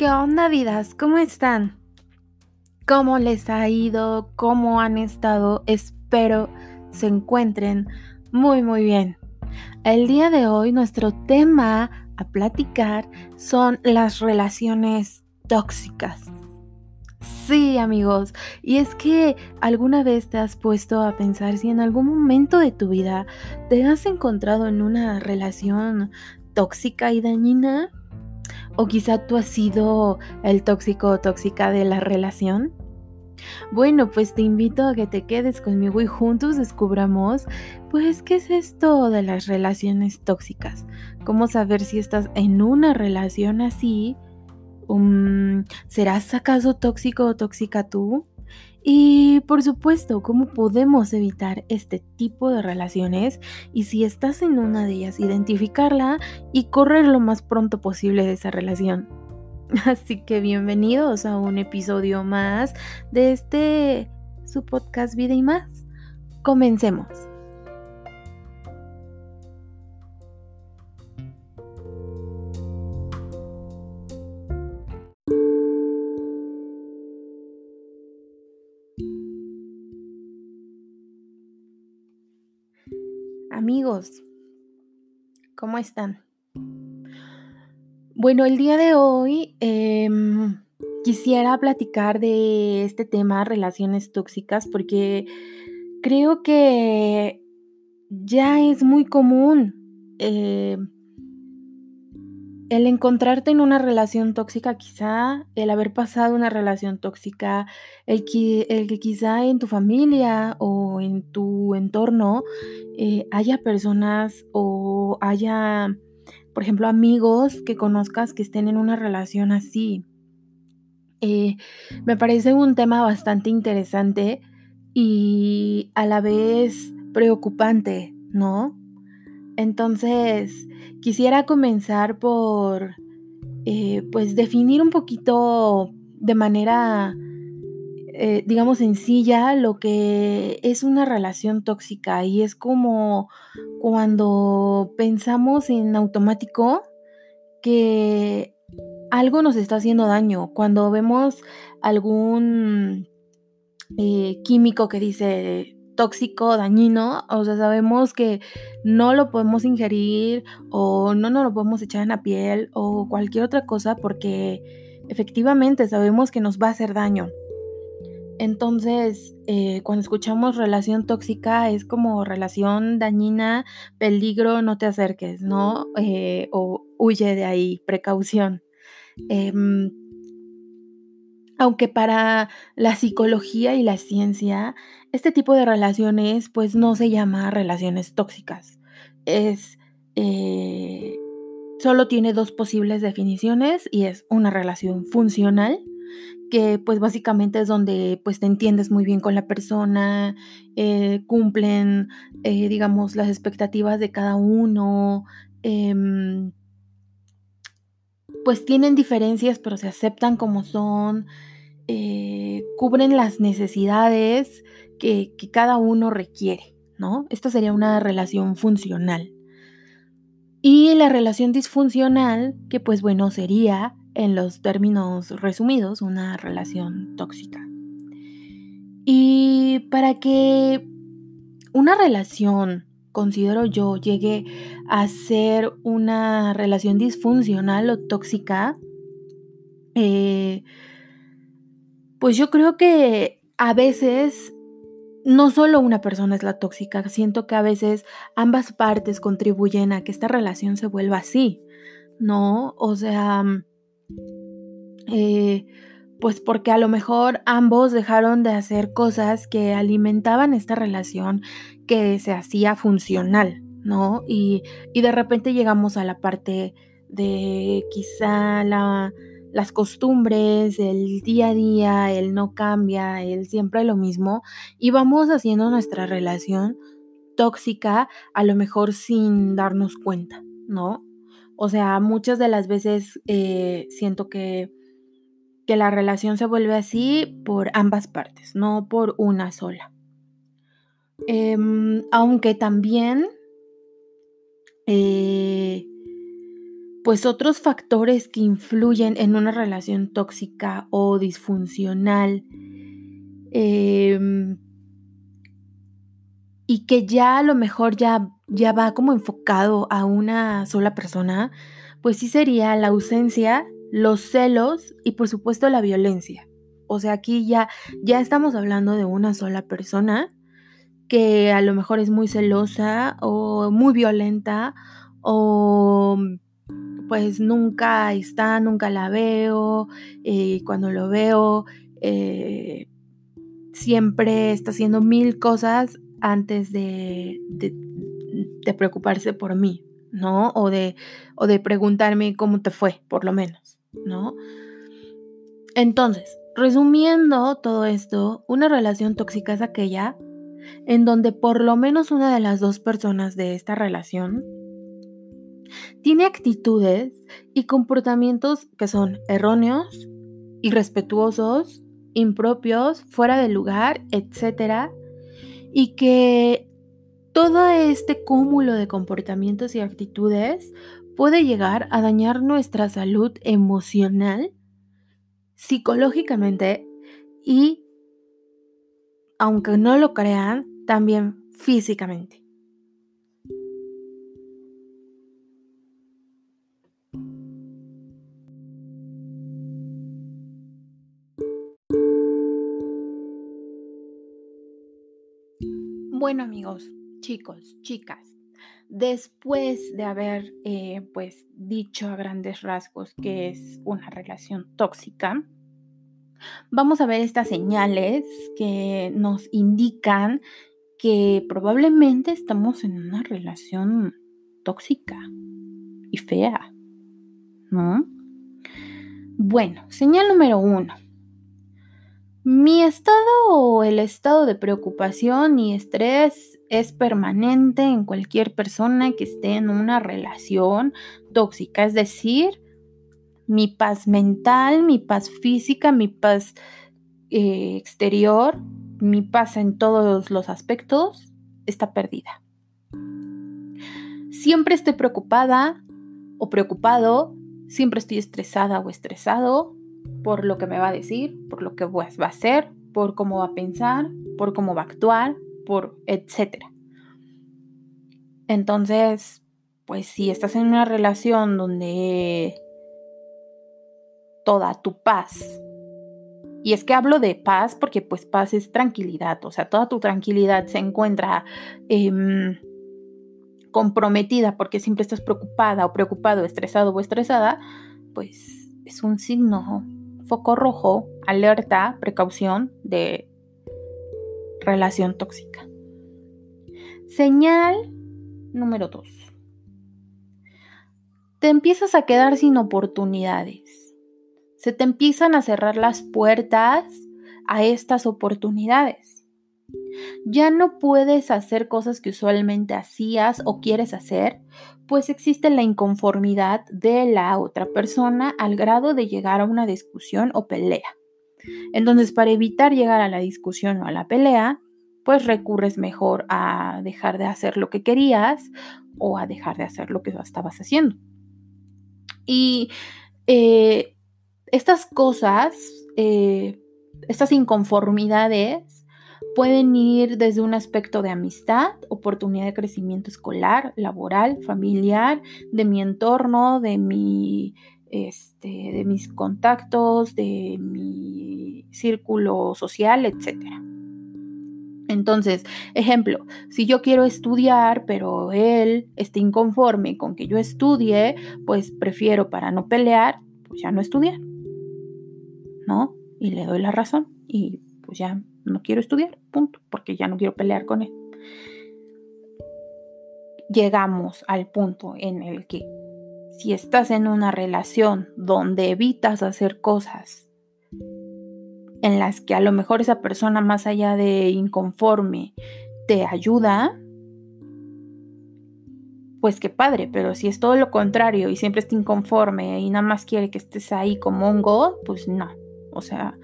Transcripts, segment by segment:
¿Qué onda, vidas? ¿Cómo están? ¿Cómo les ha ido? ¿Cómo han estado? Espero se encuentren muy, muy bien. El día de hoy nuestro tema a platicar son las relaciones tóxicas. Sí, amigos, y es que alguna vez te has puesto a pensar si en algún momento de tu vida te has encontrado en una relación tóxica y dañina o quizá tú has sido el tóxico o tóxica de la relación. Bueno, pues te invito a que te quedes conmigo y juntos descubramos, pues, qué es esto de las relaciones tóxicas. ¿Cómo saber si estás en una relación así? Um, ¿Serás acaso tóxico o tóxica tú? Y por supuesto, ¿cómo podemos evitar este tipo de relaciones? Y si estás en una de ellas, identificarla y correr lo más pronto posible de esa relación. Así que bienvenidos a un episodio más de este su podcast Vida y más. Comencemos. ¿Cómo están? Bueno, el día de hoy em, quisiera platicar de este tema, relaciones tóxicas, porque creo que ya es muy común eh, el encontrarte en una relación tóxica, quizá el haber pasado una relación tóxica, el que, el que quizá en tu familia o en tu entorno eh, haya personas o haya, por ejemplo, amigos que conozcas que estén en una relación así. Eh, me parece un tema bastante interesante y a la vez preocupante, ¿no? Entonces, quisiera comenzar por, eh, pues, definir un poquito de manera, eh, digamos, sencilla lo que es una relación tóxica. Y es como cuando pensamos en automático que algo nos está haciendo daño. Cuando vemos algún eh, químico que dice tóxico, dañino, o sea, sabemos que no lo podemos ingerir o no nos lo podemos echar en la piel o cualquier otra cosa porque efectivamente sabemos que nos va a hacer daño. Entonces, eh, cuando escuchamos relación tóxica es como relación dañina, peligro, no te acerques, ¿no? Eh, o huye de ahí, precaución. Em, aunque para la psicología y la ciencia, este tipo de relaciones pues no se llama relaciones tóxicas. Es... Eh, solo tiene dos posibles definiciones y es una relación funcional que pues básicamente es donde pues te entiendes muy bien con la persona, eh, cumplen eh, digamos las expectativas de cada uno, em, pues tienen diferencias pero se aceptan como son, eh, cubren las necesidades que, cada uno requiere, ¿no? Esta sería una relación funcional. Y la relación disfuncional, que pues bueno, sería, en los términos resumidos, una relación tóxica. Y para que una relación, considero yo, llegue a ser una relación disfuncional o tóxica, eh, pues yo creo que a veces no solo una persona es la tóxica, siento que a veces ambas partes contribuyen a que esta relación se vuelva así, ¿no? O sea, eh, pues porque a lo mejor ambos dejaron de hacer cosas que alimentaban esta relación que se hacía funcional, ¿no? Y, y de repente llegamos a la parte de quizá la las costumbres, el día a día, el no cambia, el siempre lo mismo, y vamos haciendo nuestra relación tóxica a lo mejor sin darnos cuenta, ¿no? O sea, muchas de las veces eh, siento que, que la relación se vuelve así por ambas partes, no por una sola. Em, aunque también, eh, pues otros factores que influyen en una relación tóxica o disfuncional em, y que ya a lo mejor ya, ya va como enfocado a una sola persona, pues sí sería la ausencia, los celos y por supuesto la violencia. O sea, aquí ya, ya estamos hablando de una sola persona que a lo mejor es muy celosa o muy violenta o pues nunca está, nunca la veo, y eh, cuando lo veo eh, siempre está haciendo mil cosas antes de, de, preocuparse por mí, ¿no? O de, o de preguntarme cómo te fue, por lo menos, ¿no? Entonces, resumiendo todo esto, una relación tóxica es aquella en donde por lo menos una de las dos personas de esta relación tiene actitudes y comportamientos que son erróneos, irrespetuosos, impropios, fuera de lugar, etcétera, y que todo este cúmulo de comportamientos y actitudes puede llegar a dañar nuestra salud emocional, psicológicamente y, aunque no lo crean, también físicamente. Bueno amigos, chicos, chicas, después de haber eh, pues dicho a grandes rasgos que es una relación tóxica, vamos a ver estas señales que nos indican que probablemente estamos en una relación tóxica y fea, ¿no? Bueno, señal número uno mi estado o el estado de preocupación y estrés es permanente en cualquier persona que esté en una relación tóxica, es decir, mi paz mental, mi paz física, mi paz eh, exterior, mi paz en todos los aspectos está perdida. Siempre estoy preocupada o preocupado, siempre estoy estresada o estresado, por lo que me va a decir, por lo que va a hacer, por cómo va a pensar, por cómo va a actuar, por etcétera. Entonces, pues si estás en una relación donde toda tu paz, y es que hablo de paz porque pues paz es tranquilidad, o sea, toda tu tranquilidad se encuentra em, comprometida porque siempre estás preocupada o preocupado, estresado o estresada, pues es un signo foco rojo, alerta, precaución de relación tóxica. Señal número 2. Te empiezas a quedar sin oportunidades. Se te empiezan a cerrar las puertas a estas oportunidades. Ya no puedes hacer cosas que usualmente hacías o quieres hacer pues existe la inconformidad de la otra persona al grado de llegar a una discusión o pelea. Entonces, para evitar llegar a la discusión o a la pelea, pues recurres mejor a dejar de hacer lo que querías o a dejar de hacer lo que estabas haciendo. Y eh, estas cosas, eh, estas inconformidades, Pueden ir desde un aspecto de amistad, oportunidad de crecimiento escolar, laboral, familiar, de mi entorno, de mi este, de mis contactos, de mi círculo social, etc. Entonces, ejemplo, si yo quiero estudiar, pero él está inconforme con que yo estudie, pues prefiero para no pelear, pues ya no estudiar. ¿No? Y le doy la razón y pues ya no quiero estudiar, punto, porque ya no quiero pelear con él. Llegamos al punto en el que si estás en una relación donde evitas hacer cosas en las que a lo mejor esa persona más allá de inconforme te ayuda, pues qué padre, pero si es todo lo contrario y siempre está inconforme y nada más quiere que estés ahí como un god, pues no. O sea,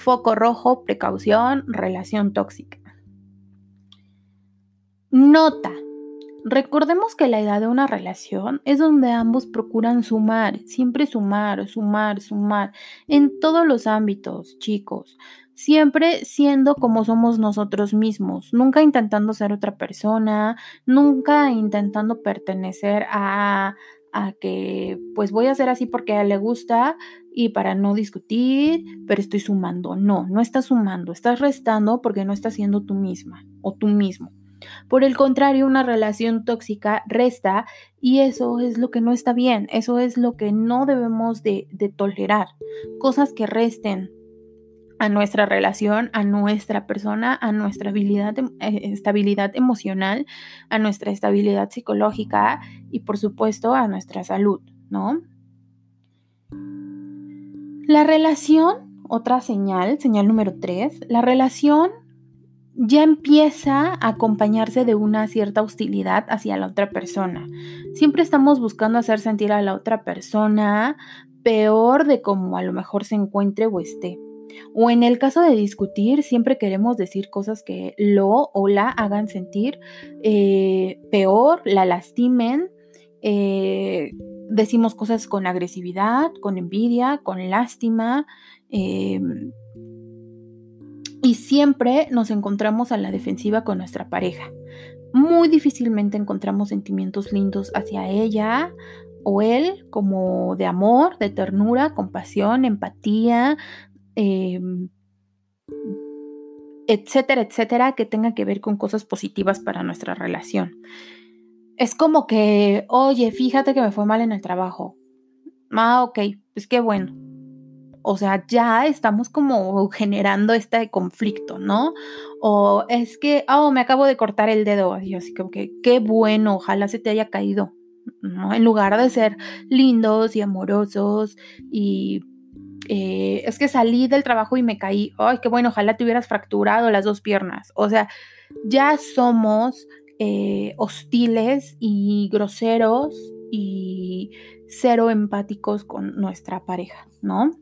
foco rojo, precaución, relación tóxica. Nota, Recordemos que la edad de una relación es donde ambos procuran sumar, siempre sumar, sumar, sumar, en todos los ámbitos, chicos, siempre siendo como somos nosotros mismos, nunca intentando ser otra persona, nunca intentando pertenecer a, a que pues voy a ser así porque a le gusta y para no discutir, pero estoy sumando. No, no estás sumando, estás restando porque no estás siendo tú misma o tú mismo. Por el contrario, una relación tóxica resta y eso es lo que no está bien, eso es lo que no debemos de, tolerar. Cosas que resten a nuestra relación, a nuestra persona, a nuestra habilidad, eh, estabilidad emocional, a nuestra estabilidad psicológica y por supuesto a nuestra salud, ¿no? La relación, otra señal, señal número tres, la relación ya empieza a acompañarse de una cierta hostilidad hacia la otra persona. Siempre estamos buscando hacer sentir a la otra persona peor de como a lo mejor se encuentre o esté. O en el caso de discutir, siempre queremos decir cosas que lo o la hagan sentir eh, peor, la lastimen. Eh, decimos cosas con agresividad, con envidia, con lástima. Em, y siempre nos encontramos a la defensiva con nuestra pareja. Muy difícilmente encontramos sentimientos lindos hacia ella o él, como de amor, de ternura, compasión, empatía, em, etcétera, etcétera, que tenga que ver con cosas positivas para nuestra relación. Es como que, oye, fíjate que me fue mal en el trabajo. Ah, ok, pues qué bueno o sea, ya estamos como generando este conflicto, ¿no? O es que, oh, me acabo de cortar el dedo, así como que, qué bueno, ojalá se te haya caído, ¿no? En lugar de ser lindos y amorosos y eh, es que salí del trabajo y me caí, ay, qué bueno, ojalá te hubieras fracturado las dos piernas. O sea, ya somos eh, hostiles y groseros y cero empáticos con nuestra pareja, ¿no?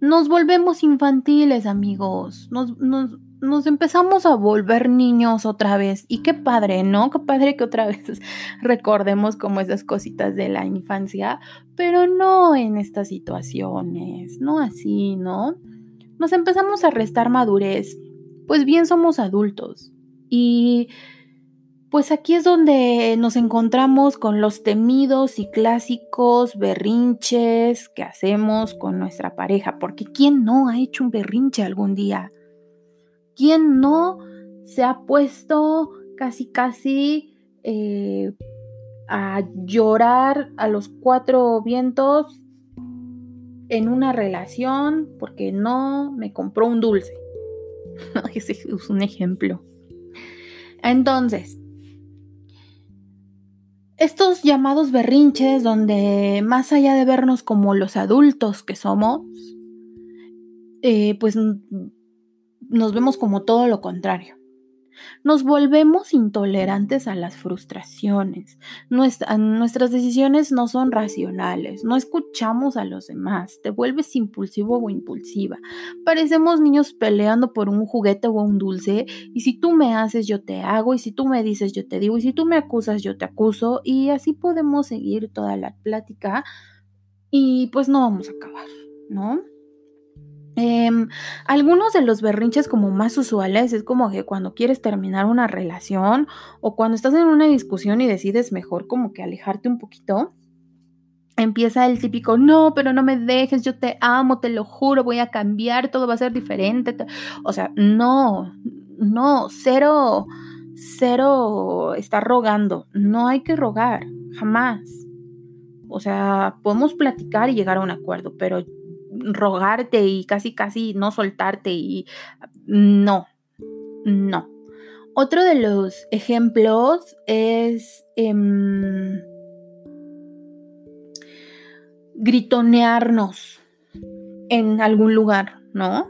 Nos volvemos infantiles, amigos. Nos, empezamos a volver niños otra vez. Y qué padre, ¿no? Qué padre que otra vez recordemos como esas cositas de la infancia, pero no en estas situaciones, no así, ¿no? Nos empezamos a restar madurez. Pues bien somos adultos. Y pues aquí es donde nos encontramos con los temidos y clásicos berrinches que hacemos con nuestra pareja, porque ¿quién no ha hecho un berrinche algún día? ¿Quién no se ha puesto casi casi eh, a llorar a los cuatro vientos en una relación porque no me compró un dulce? Ese es un ejemplo. Entonces, estos llamados berrinches donde más allá de vernos como los adultos que somos, eh, pues nos vemos como todo lo contrario. Nos volvemos intolerantes a las frustraciones. nuestras decisiones no son racionales. No escuchamos a los demás. Te vuelves impulsivo o impulsiva. Parecemos niños peleando por un juguete o un dulce. Y si tú me haces, yo te hago. Y si tú me dices, yo te digo. Y si tú me acusas, yo te acuso. Y así podemos seguir toda la plática. Y pues no vamos a acabar, ¿no? Em, algunos de los berrinches como más usuales es como que cuando quieres terminar una relación o cuando estás en una discusión y decides mejor como que alejarte un poquito, empieza el típico, no, pero no me dejes, yo te amo, te lo juro, voy a cambiar, todo va a ser diferente. O sea, no, no, cero, cero está rogando, no hay que rogar, jamás. O sea, podemos platicar y llegar a un acuerdo, pero rogarte y casi casi no soltarte y no, no. Otro de los ejemplos es em, gritonearnos en algún lugar, ¿no?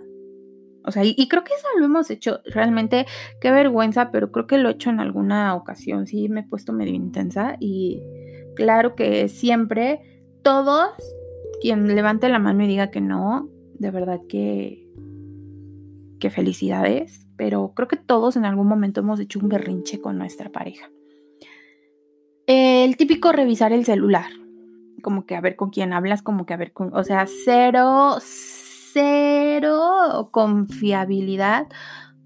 O sea, y, y, creo que eso lo hemos hecho realmente, qué vergüenza, pero creo que lo he hecho en alguna ocasión, sí, me he puesto medio intensa y claro que siempre todos quien levante la mano y diga que no, de verdad que, que felicidades. pero creo que todos en algún momento hemos hecho un berrinche con nuestra pareja. El típico revisar el celular, como que a ver con quién hablas, como que a ver con, o sea, cero, cero confiabilidad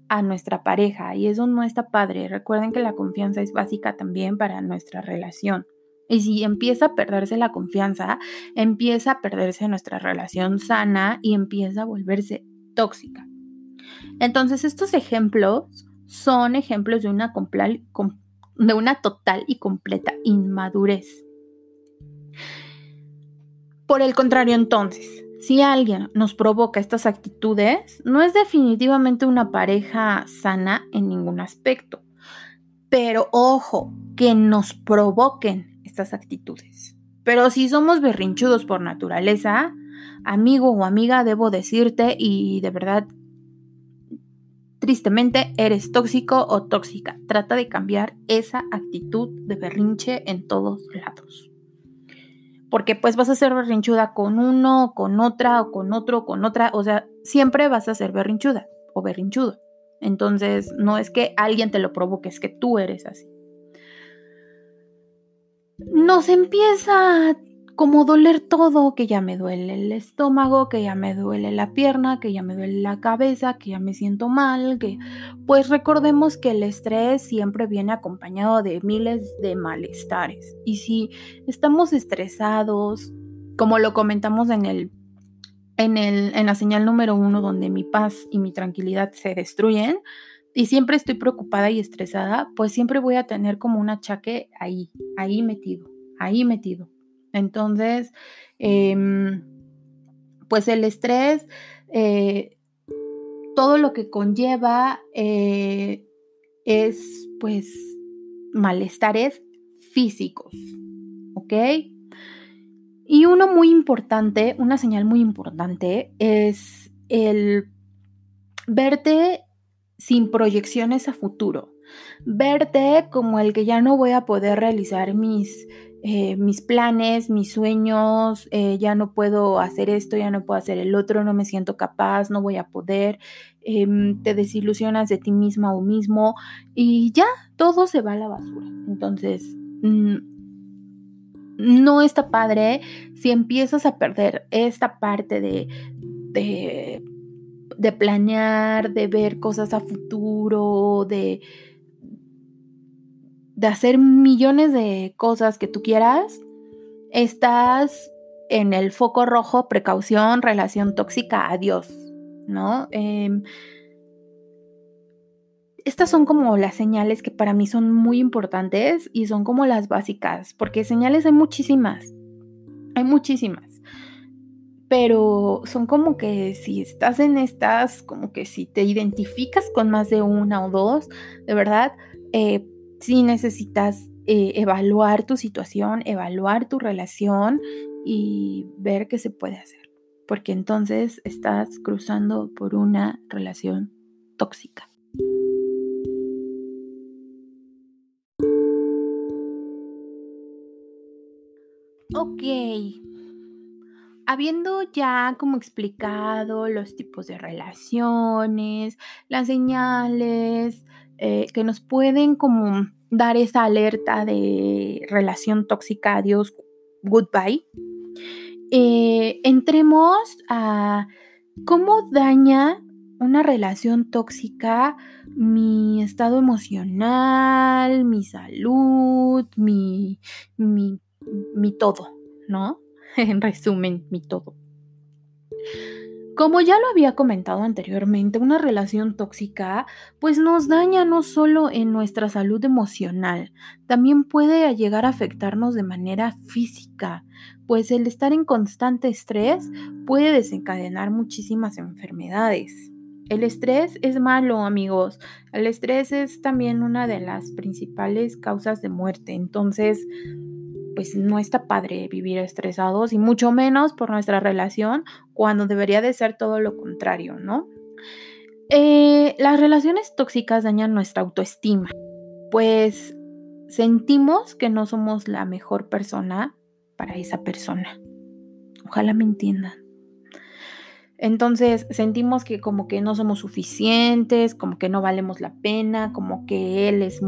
a nuestra pareja y eso no está padre. Recuerden que la confianza es básica también para nuestra relación. Y si empieza a perderse la confianza, empieza a perderse nuestra relación sana y empieza a volverse tóxica. Entonces, estos ejemplos son ejemplos de una, total y completa inmadurez. Por el contrario, entonces, si alguien nos provoca estas actitudes, no es definitivamente una pareja sana en ningún aspecto. Pero ojo, que nos provoquen estas actitudes. Pero si somos berrinchudos por naturaleza, amigo o amiga, debo decirte y de verdad, tristemente, eres tóxico o tóxica. Trata de cambiar esa actitud de berrinche en todos lados porque pues vas a ser berrinchuda con uno, con otra, o con otro, con otra, o sea, siempre vas a ser berrinchuda o berrinchudo. Entonces, no es que alguien te lo provoque, es que tú eres así. Nos empieza como doler todo, que ya me duele el estómago, que ya me duele la pierna, que ya me duele la cabeza, que ya me siento mal, que pues recordemos que el estrés siempre viene acompañado de miles de malestares. Y si estamos estresados, como lo comentamos en el en, el, en la señal número uno, donde mi paz y mi tranquilidad se destruyen, y siempre estoy preocupada y estresada, pues siempre voy a tener como un achaque ahí, ahí metido, ahí metido. Entonces, em, pues el estrés, eh, todo lo que conlleva eh, es pues malestares físicos, ¿ok? Y uno muy importante, una señal muy importante es el verte sin proyecciones a futuro, verte como el que ya no voy a poder realizar mis eh, mis planes, mis sueños, eh, ya no puedo hacer esto, ya no puedo hacer el otro, no me siento capaz, no voy a poder, em, te desilusionas de ti misma o mismo y ya todo se va a la basura. Entonces, mm, no está padre si empiezas a perder esta parte de, de, de planear, de ver cosas a futuro, de de hacer millones de cosas que tú quieras, estás en el foco rojo, precaución, relación tóxica, adiós, ¿no? Em, estas son como las señales que para mí son muy importantes y son como las básicas, porque señales hay muchísimas, hay muchísimas, pero son como que si estás en estas, como que si te identificas con más de una o dos, de verdad, eh, si necesitas eh, evaluar tu situación, evaluar tu relación y ver qué se puede hacer, porque entonces estás cruzando por una relación tóxica. Ok, habiendo ya como explicado los tipos de relaciones, las señales, eh, que nos pueden como dar esa alerta de relación tóxica, adiós, goodbye. Eh, entremos a cómo daña una relación tóxica mi estado emocional, mi salud, mi, mi, mi todo, ¿no? en resumen, mi todo. Como ya lo había comentado anteriormente, una relación tóxica pues nos daña no solo en nuestra salud emocional, también puede llegar a afectarnos de manera física, pues el estar en constante estrés puede desencadenar muchísimas enfermedades. El estrés es malo, amigos. El estrés es también una de las principales causas de muerte. Entonces, pues no está padre vivir estresados y mucho menos por nuestra relación cuando debería de ser todo lo contrario, ¿no? Eh, las relaciones tóxicas dañan nuestra autoestima, pues sentimos que no somos la mejor persona para esa persona. Ojalá me entiendan. Entonces sentimos que como que no somos suficientes, como que no valemos la pena, como que él es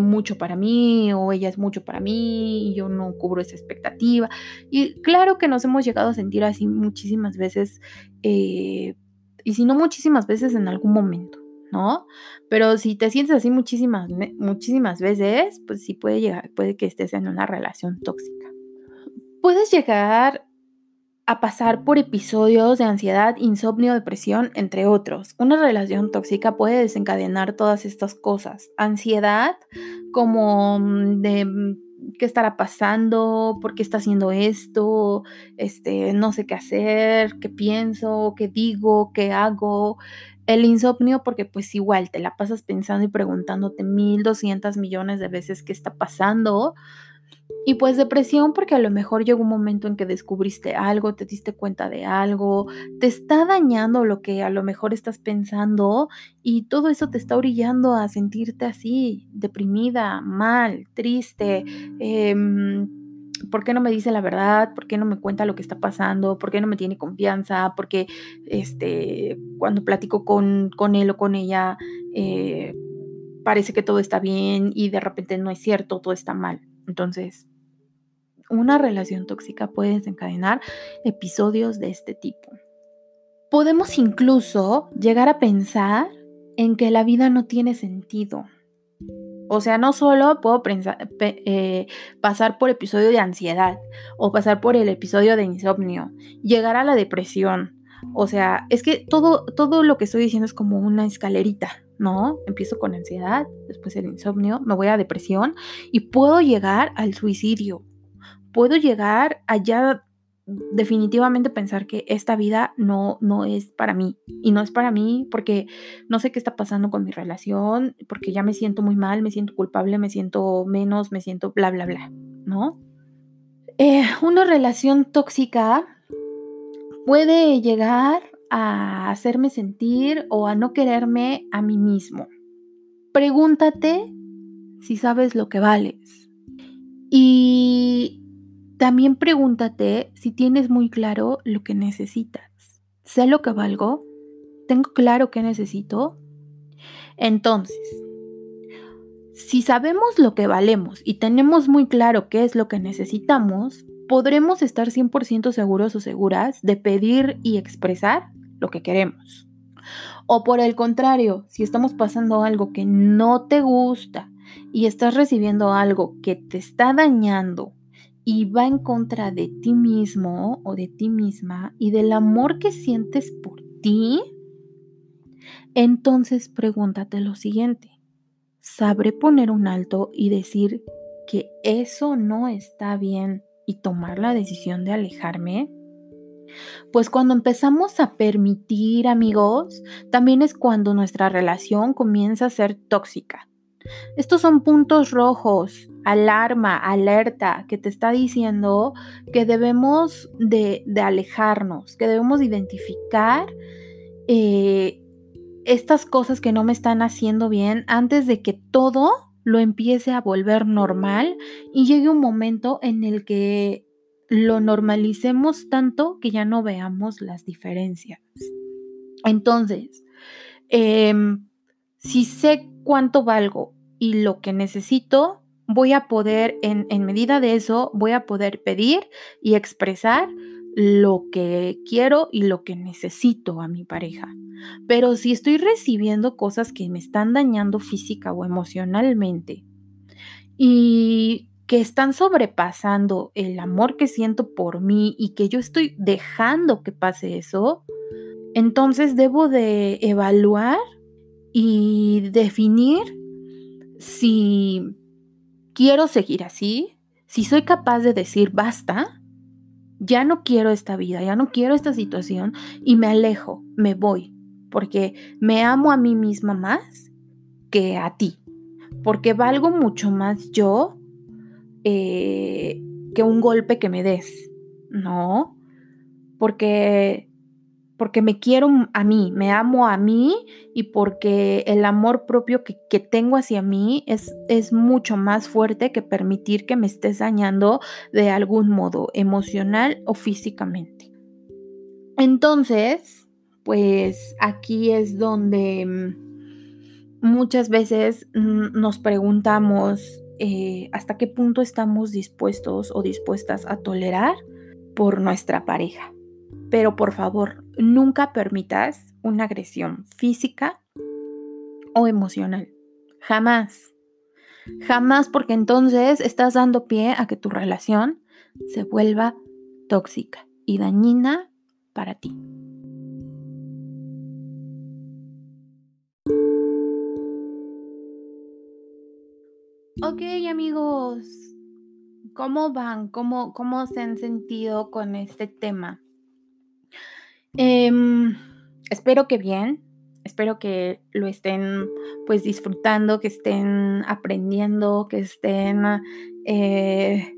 mucho para mí o ella es mucho para mí y yo no cubro esa expectativa. Y claro que nos hemos llegado a sentir así muchísimas veces, eh, y si no muchísimas veces en algún momento, ¿no? Pero si te sientes así muchísimas, muchísimas veces, pues sí puede llegar, puede que estés en una relación tóxica. Puedes llegar a pasar por episodios de ansiedad, insomnio, depresión, entre otros. Una relación tóxica puede desencadenar todas estas cosas. Ansiedad como mm, de mm, qué estará pasando, por qué está haciendo esto, este, no sé qué hacer, qué pienso, qué digo, qué hago. El insomnio porque pues igual te la pasas pensando y preguntándote mil doscientas millones de veces qué está pasando y pues depresión porque a lo mejor llegó un momento en que descubriste algo, te diste cuenta de algo, te está dañando lo que a lo mejor estás pensando y todo eso te está orillando a sentirte así, deprimida, mal, triste. Em, ¿Por qué no me dice la verdad? ¿Por qué no me cuenta lo que está pasando? ¿Por qué no me tiene confianza? Porque este, cuando platico con, con él o con ella, eh, parece que todo está bien y de repente no es cierto, todo está mal. Entonces, una relación tóxica puede desencadenar episodios de este tipo. Podemos incluso llegar a pensar en que la vida no tiene sentido. O sea, no solo puedo eh, pasar por episodio de ansiedad o pasar por el episodio de insomnio, llegar a la depresión. O sea, es que todo, todo lo que estoy diciendo es como una escalerita, ¿no? Empiezo con ansiedad, después el insomnio, me voy a depresión y puedo llegar al suicidio puedo llegar allá definitivamente pensar que esta vida no, no es para mí. Y no es para mí porque no sé qué está pasando con mi relación, porque ya me siento muy mal, me siento culpable, me siento menos, me siento bla, bla, bla, ¿no? Eh, una relación tóxica puede llegar a hacerme sentir o a no quererme a mí mismo. Pregúntate si sabes lo que vales. Y también pregúntate si tienes muy claro lo que necesitas. ¿Sé lo que valgo? ¿Tengo claro qué necesito? Entonces, si sabemos lo que valemos y tenemos muy claro qué es lo que necesitamos, podremos estar 100% seguros o seguras de pedir y expresar lo que queremos. O por el contrario, si estamos pasando algo que no te gusta y estás recibiendo algo que te está dañando y va en contra de ti mismo o de ti misma y del amor que sientes por ti, entonces pregúntate lo siguiente. ¿Sabré poner un alto y decir que eso no está bien y tomar la decisión de alejarme? Pues cuando empezamos a permitir, amigos, también es cuando nuestra relación comienza a ser tóxica. Estos son puntos rojos, alarma, alerta, que te está diciendo que debemos de, alejarnos, que debemos identificar eh, estas cosas que no me están haciendo bien antes de que todo lo empiece a volver normal y llegue un momento en el que lo normalicemos tanto que ya no veamos las diferencias. Entonces, em, si sé cuánto valgo y lo que necesito, voy a poder, en, medida de eso, voy a poder pedir y expresar lo que quiero y lo que necesito a mi pareja. Pero si estoy recibiendo cosas que me están dañando física o emocionalmente y que están sobrepasando el amor que siento por mí y que yo estoy dejando que pase eso, entonces debo de evaluar y definir si quiero seguir así, si soy capaz de decir basta, ya no quiero esta vida, ya no quiero esta situación y me alejo, me voy, porque me amo a mí misma más que a ti, porque valgo mucho más yo eh, que un golpe que me des, ¿no? Porque porque me quiero a mí, me amo a mí y porque el amor propio que, tengo hacia mí es, es, mucho más fuerte que permitir que me estés dañando de algún modo, emocional o físicamente. Entonces, pues aquí es donde mm, muchas veces mm, nos preguntamos eh, hasta qué punto estamos dispuestos o dispuestas a tolerar por nuestra pareja. Pero por favor, nunca permitas una agresión física o emocional. Jamás. Jamás porque entonces estás dando pie a que tu relación se vuelva tóxica y dañina para ti. Ok amigos, ¿cómo van? ¿Cómo, cómo se han sentido con este tema? Em, espero que bien, espero que lo estén pues disfrutando, que estén aprendiendo, que estén eh,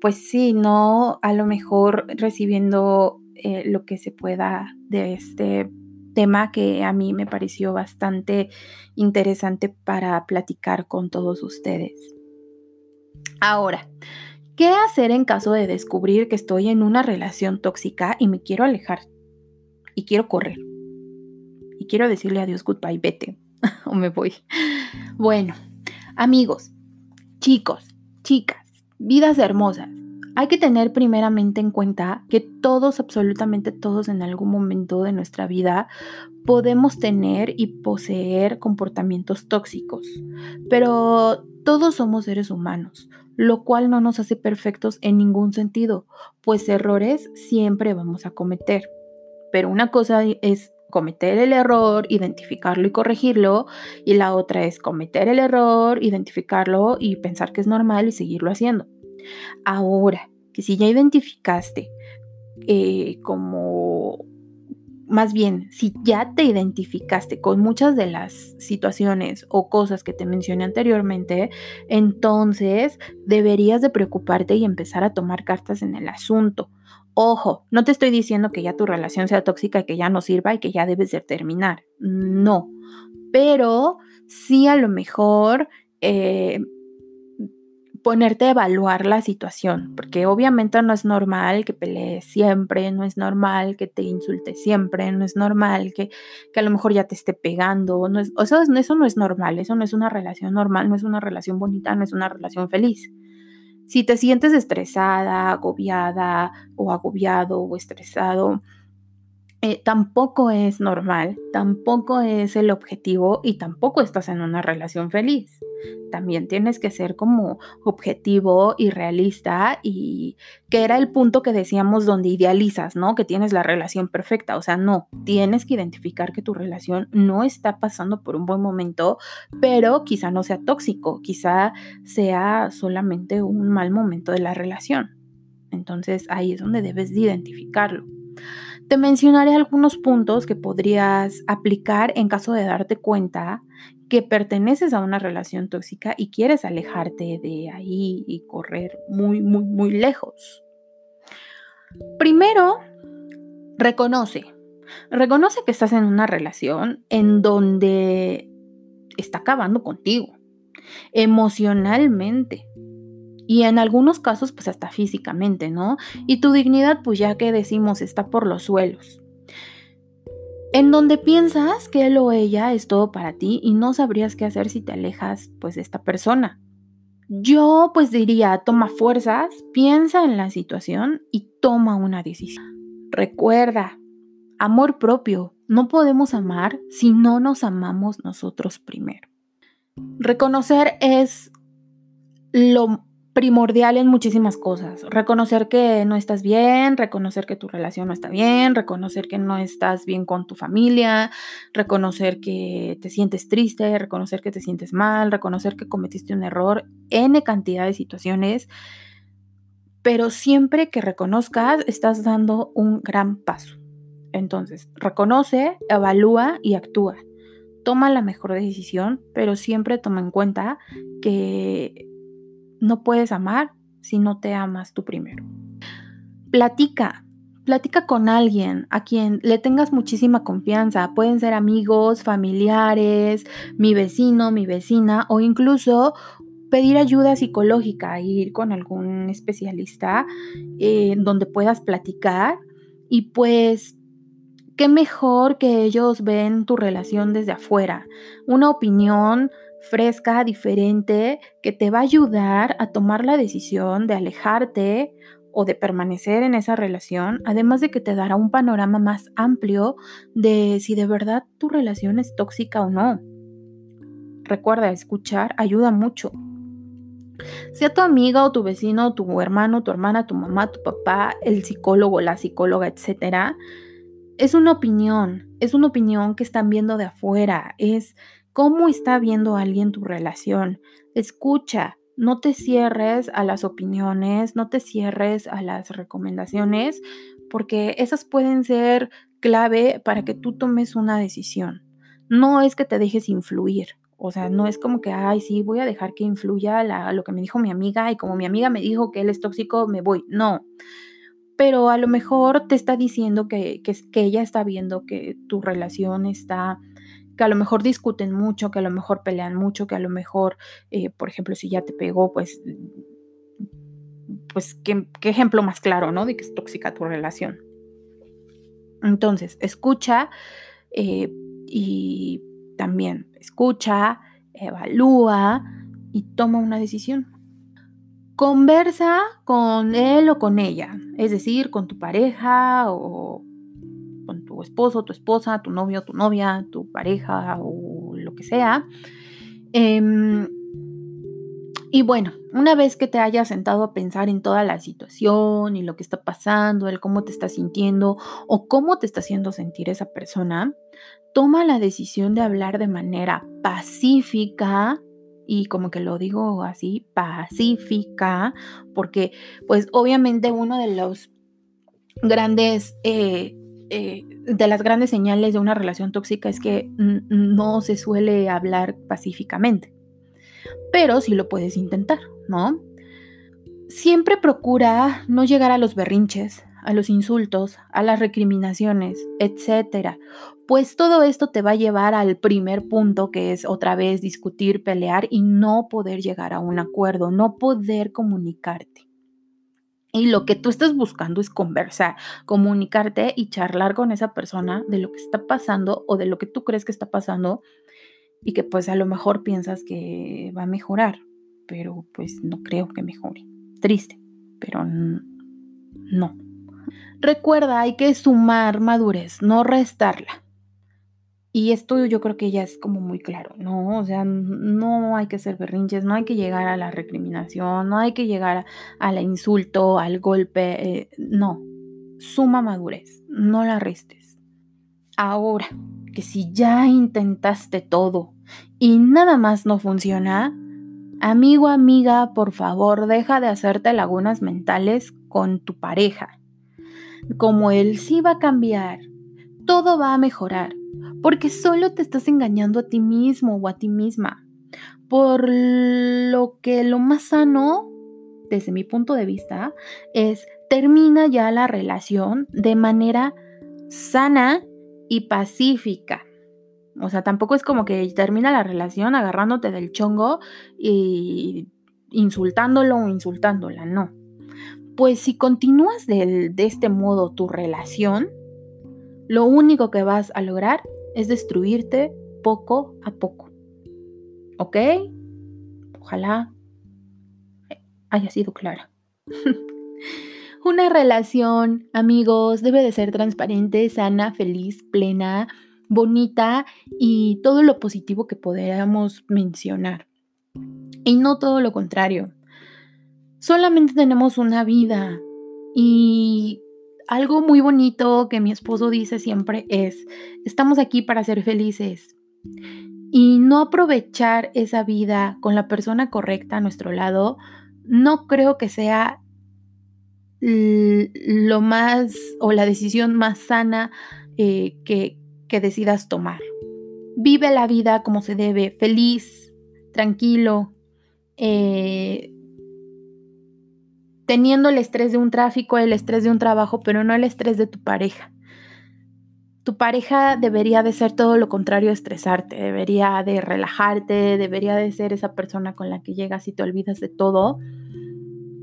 pues sí, no a lo mejor recibiendo eh, lo que se pueda de este tema que a mí me pareció bastante interesante para platicar con todos ustedes. Ahora, ¿qué hacer en caso de descubrir que estoy en una relación tóxica y me quiero alejar? Y quiero correr. Y quiero decirle adiós, goodbye, vete. o me voy. Bueno, amigos, chicos, chicas, vidas hermosas. Hay que tener primeramente en cuenta que todos, absolutamente todos en algún momento de nuestra vida podemos tener y poseer comportamientos tóxicos, pero todos somos seres humanos, lo cual no nos hace perfectos en ningún sentido, pues errores siempre vamos a cometer. Pero una cosa es cometer el error, identificarlo y corregirlo, y la otra es cometer el error, identificarlo y pensar que es normal y seguirlo haciendo. Ahora, que si ya identificaste eh, como, más bien, si ya te identificaste con muchas de las situaciones o cosas que te mencioné anteriormente, entonces deberías de preocuparte y empezar a tomar cartas en el asunto. Ojo, no te estoy diciendo que ya tu relación sea tóxica y que ya no sirva y que ya debes de terminar. No, pero sí a lo mejor eh, ponerte a evaluar la situación, porque obviamente no es normal que pelees siempre, no es normal que te insulte siempre, no es normal que, que a lo mejor ya te esté pegando, no es, o sea, eso no es normal, eso no es una relación normal, no es una relación bonita, no es una relación feliz. Si te sientes estresada, agobiada o agobiado o estresado, eh, tampoco es normal, tampoco es el objetivo y tampoco estás en una relación feliz. También tienes que ser como objetivo y realista y que era el punto que decíamos donde idealizas, ¿no? Que tienes la relación perfecta. O sea, no, tienes que identificar que tu relación no está pasando por un buen momento, pero quizá no sea tóxico, quizá sea solamente un mal momento de la relación. Entonces ahí es donde debes de identificarlo. Te mencionaré algunos puntos que podrías aplicar en caso de darte cuenta que perteneces a una relación tóxica y quieres alejarte de ahí y correr muy, muy, muy lejos. Primero, reconoce. Reconoce que estás en una relación en donde está acabando contigo, emocionalmente, y en algunos casos pues hasta físicamente, ¿no? Y tu dignidad pues ya que decimos está por los suelos. En donde piensas que él o ella es todo para ti y no sabrías qué hacer si te alejas pues de esta persona. Yo pues diría, toma fuerzas, piensa en la situación y toma una decisión. Recuerda, amor propio, no podemos amar si no nos amamos nosotros primero. Reconocer es lo primordial en muchísimas cosas. Reconocer que no estás bien, reconocer que tu relación no está bien, reconocer que no estás bien con tu familia, reconocer que te sientes triste, reconocer que te sientes mal, reconocer que cometiste un error, n cantidad de situaciones. Pero siempre que reconozcas, estás dando un gran paso. Entonces, reconoce, evalúa y actúa. Toma la mejor decisión, pero siempre toma en cuenta que no puedes amar si no te amas tú primero. Platica, platica con alguien a quien le tengas muchísima confianza. Pueden ser amigos, familiares, mi vecino, mi vecina o incluso pedir ayuda psicológica, ir con algún especialista eh, donde puedas platicar y pues qué mejor que ellos ven tu relación desde afuera, una opinión fresca, diferente, que te va a ayudar a tomar la decisión de alejarte o de permanecer en esa relación, además de que te dará un panorama más amplio de si de verdad tu relación es tóxica o no. Recuerda, escuchar ayuda mucho. Sea tu amiga o tu vecino, tu hermano, tu hermana, tu mamá, tu papá, el psicólogo, la psicóloga, etcétera, es una opinión, es una opinión que están viendo de afuera, es cómo está viendo alguien tu relación. Escucha, no te cierres a las opiniones, no te cierres a las recomendaciones, porque esas pueden ser clave para que tú tomes una decisión. No es que te dejes influir, o sea, no es como que, ay, sí, voy a dejar que influya lo que me dijo mi amiga y como mi amiga me dijo que él es tóxico, me voy. No. Pero a lo mejor te está diciendo que, que, que ella está viendo que tu relación está que a lo mejor discuten mucho, que a lo mejor pelean mucho, que a lo mejor, eh, por ejemplo, si ya te pegó, pues, pues ¿qué, ejemplo más claro, ¿no? De que es tóxica tu relación. Entonces, escucha eh, y también escucha, evalúa y toma una decisión. Conversa con él o con ella, es decir, con tu pareja o tu esposo, tu esposa, tu novio, tu novia, tu pareja o lo que sea. Em, y bueno, una vez que te hayas sentado a pensar en toda la situación y lo que está pasando, el cómo te estás sintiendo o cómo te está haciendo sentir esa persona, toma la decisión de hablar de manera pacífica y como que lo digo así, pacífica, porque pues obviamente uno de los grandes eh, eh, de las grandes señales de una relación tóxica es que no se suele hablar pacíficamente, pero sí lo puedes intentar, ¿no? Siempre procura no llegar a los berrinches, a los insultos, a las recriminaciones, etcétera, pues todo esto te va a llevar al primer punto que es otra vez discutir, pelear y no poder llegar a un acuerdo, no poder comunicarte. Y lo que tú estás buscando es conversar, comunicarte y charlar con esa persona de lo que está pasando o de lo que tú crees que está pasando y que pues a lo mejor piensas que va a mejorar, pero pues no creo que mejore. Triste, pero no. Recuerda, hay que sumar madurez, no restarla. Y esto yo creo que ya es como muy claro, ¿no? O sea, no hay que ser berrinches, no hay que llegar a la recriminación, no hay que llegar al insulto, al golpe, eh, no. Suma madurez, no la restes. Ahora, que si ya intentaste todo y nada más no funciona, amigo, amiga, por favor, deja de hacerte lagunas mentales con tu pareja. Como él sí va a cambiar, todo va a mejorar porque solo te estás engañando a ti mismo o a ti misma. Por lo que lo más sano, desde mi punto de vista, es termina ya la relación de manera sana y pacífica. O sea, tampoco es como que termina la relación agarrándote del chongo y insultándolo o insultándola, no. Pues si continúas de este modo tu relación, lo único que vas a lograr es destruirte poco a poco. ¿Ok? Ojalá haya sido clara. Una relación, amigos, debe de ser transparente, sana, feliz, plena, bonita y todo lo positivo que podamos mencionar. Y no todo lo contrario. Solamente tenemos una vida y algo muy bonito que mi esposo dice siempre es, estamos aquí para ser felices. Y no aprovechar esa vida con la persona correcta a nuestro lado, no creo que sea lo más o la decisión más sana eh, que, que decidas tomar. Vive la vida como se debe, feliz, tranquilo, eh, teniendo el estrés de un tráfico, el estrés de un trabajo, pero no el estrés de tu pareja. Tu pareja debería de ser todo lo contrario a estresarte, debería de relajarte, debería de ser esa persona con la que llegas y te olvidas de todo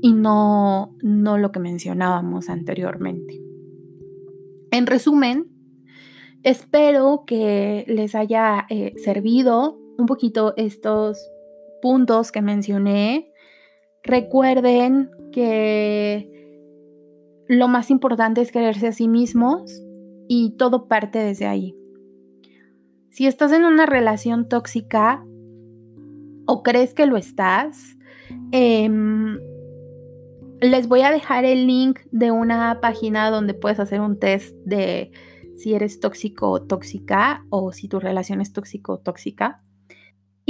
y no, no lo que mencionábamos anteriormente. En resumen, Espero que les haya eh, servido un poquito estos puntos que mencioné. Recuerden que lo más importante es quererse a sí mismos y todo parte desde ahí. Si estás en una relación tóxica o crees que lo estás, em, les voy a dejar el link de una página donde puedes hacer un test de si eres tóxico o tóxica o si tu relación es tóxico o tóxica.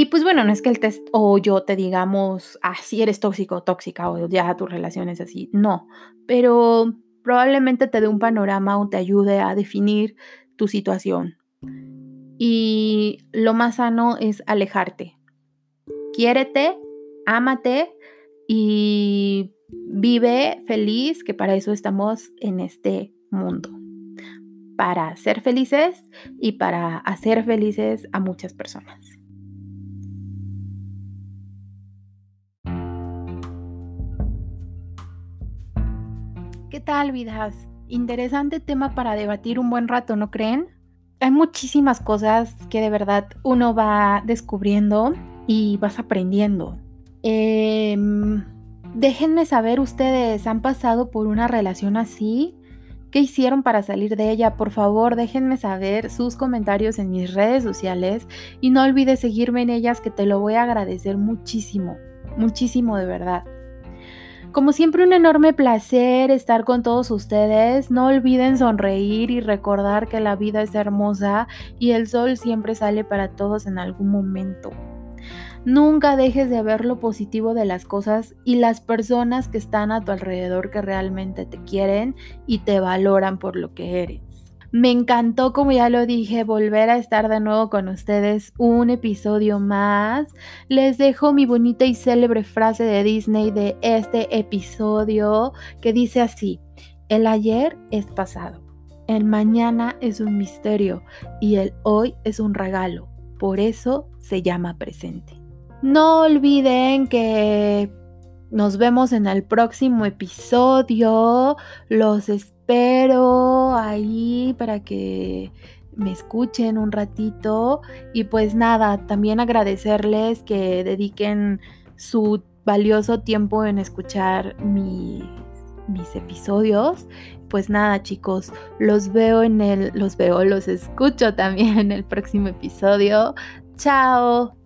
Y pues bueno, no es que el test o yo te digamos, ah, si eres tóxico o tóxica o ya tu relación es así, no, pero probablemente te dé un panorama o te ayude a definir tu situación. Y lo más sano es alejarte. Quiérete, ámate y Vive feliz, que para eso estamos en este mundo. Para ser felices y para hacer felices a muchas personas. Tal, vidas? Interesante tema para debatir un buen rato, ¿no creen? Hay muchísimas cosas que de verdad uno va descubriendo y vas aprendiendo. Eh, Déjenme saber ustedes, ¿han pasado por una relación así? ¿Qué hicieron para salir de ella? Por favor, déjenme saber sus comentarios en mis redes sociales y no olvides seguirme en ellas que te lo voy a agradecer muchísimo, muchísimo de verdad. Como siempre, un enorme placer estar con todos ustedes. No olviden sonreír y recordar que la vida es hermosa y el sol siempre sale para todos en algún momento. Nunca dejes de ver lo positivo de las cosas y las personas que están a tu alrededor que realmente te quieren y te valoran por lo que eres. Me encantó, como ya lo dije, volver a estar de nuevo con ustedes un episodio más. Les dejo mi bonita y célebre frase de Disney de este episodio que dice así, el ayer es pasado, el mañana es un misterio y el hoy es un regalo. Por eso se llama presente. No olviden que nos vemos en el próximo episodio. Los espero ahí para que me escuchen un ratito. Y pues nada, también agradecerles que dediquen su valioso tiempo en escuchar mis episodios. Pues nada, chicos, los veo en el, los veo, los escucho también en el próximo episodio. Chao.